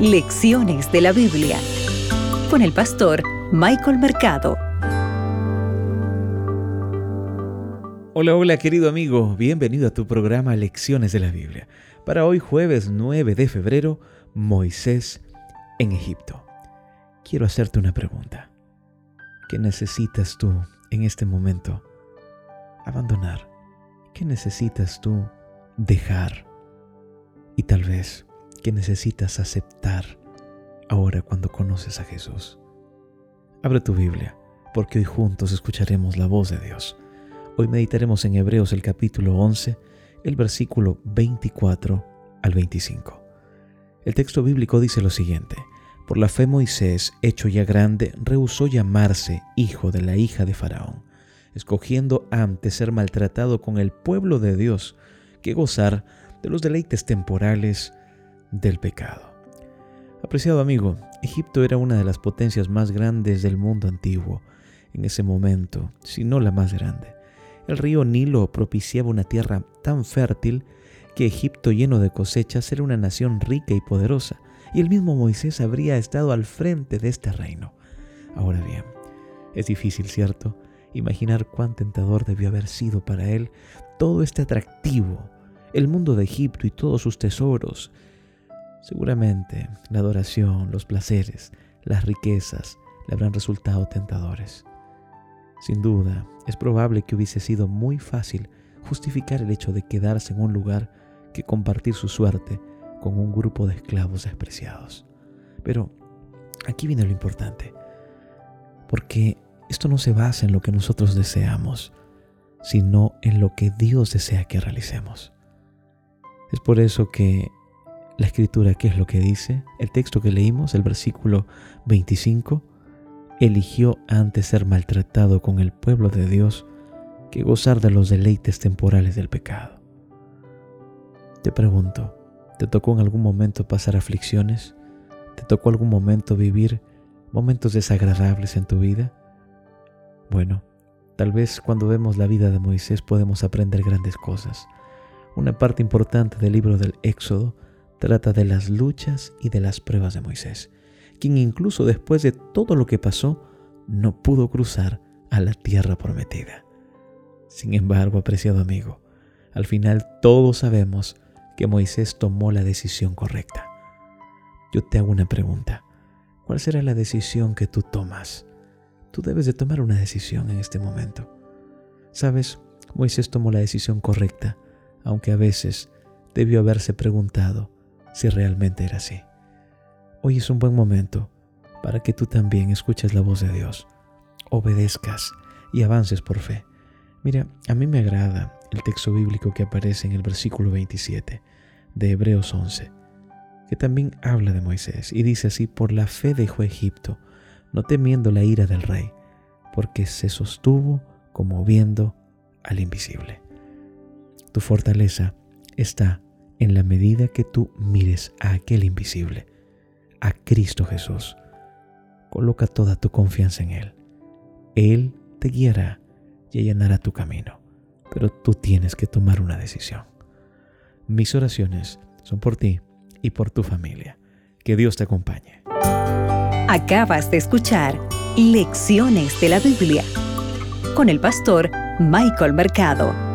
Lecciones de la Biblia con el pastor Michael Mercado. Hola, hola querido amigo, bienvenido a tu programa Lecciones de la Biblia. Para hoy jueves 9 de febrero, Moisés en Egipto. Quiero hacerte una pregunta. ¿Qué necesitas tú en este momento abandonar? ¿Qué necesitas tú dejar? Y tal vez, ¿qué necesitas aceptar ahora cuando conoces a Jesús? Abre tu Biblia, porque hoy juntos escucharemos la voz de Dios. Hoy meditaremos en Hebreos el capítulo 11, el versículo 24 al 25. El texto bíblico dice lo siguiente. Por la fe Moisés, hecho ya grande, rehusó llamarse hijo de la hija de Faraón escogiendo antes ser maltratado con el pueblo de Dios que gozar de los deleites temporales del pecado. Apreciado amigo, Egipto era una de las potencias más grandes del mundo antiguo en ese momento, si no la más grande. El río Nilo propiciaba una tierra tan fértil que Egipto lleno de cosechas era una nación rica y poderosa, y el mismo Moisés habría estado al frente de este reino. Ahora bien, es difícil, ¿cierto? Imaginar cuán tentador debió haber sido para él todo este atractivo, el mundo de Egipto y todos sus tesoros. Seguramente la adoración, los placeres, las riquezas le habrán resultado tentadores. Sin duda, es probable que hubiese sido muy fácil justificar el hecho de quedarse en un lugar que compartir su suerte con un grupo de esclavos despreciados. Pero aquí viene lo importante, porque esto no se basa en lo que nosotros deseamos, sino en lo que Dios desea que realicemos. Es por eso que la escritura, ¿qué es lo que dice? El texto que leímos, el versículo 25, eligió antes ser maltratado con el pueblo de Dios que gozar de los deleites temporales del pecado. Te pregunto, ¿te tocó en algún momento pasar aflicciones? ¿Te tocó algún momento vivir momentos desagradables en tu vida? Bueno, tal vez cuando vemos la vida de Moisés podemos aprender grandes cosas. Una parte importante del libro del Éxodo trata de las luchas y de las pruebas de Moisés, quien incluso después de todo lo que pasó, no pudo cruzar a la tierra prometida. Sin embargo, apreciado amigo, al final todos sabemos que Moisés tomó la decisión correcta. Yo te hago una pregunta. ¿Cuál será la decisión que tú tomas? Tú debes de tomar una decisión en este momento. Sabes, Moisés tomó la decisión correcta, aunque a veces debió haberse preguntado si realmente era así. Hoy es un buen momento para que tú también escuches la voz de Dios, obedezcas y avances por fe. Mira, a mí me agrada el texto bíblico que aparece en el versículo 27 de Hebreos 11, que también habla de Moisés y dice así, por la fe dejó Egipto no temiendo la ira del rey, porque se sostuvo como viendo al invisible. Tu fortaleza está en la medida que tú mires a aquel invisible, a Cristo Jesús. Coloca toda tu confianza en Él. Él te guiará y allanará tu camino, pero tú tienes que tomar una decisión. Mis oraciones son por ti y por tu familia. Que Dios te acompañe. Acabas de escuchar Lecciones de la Biblia con el pastor Michael Mercado.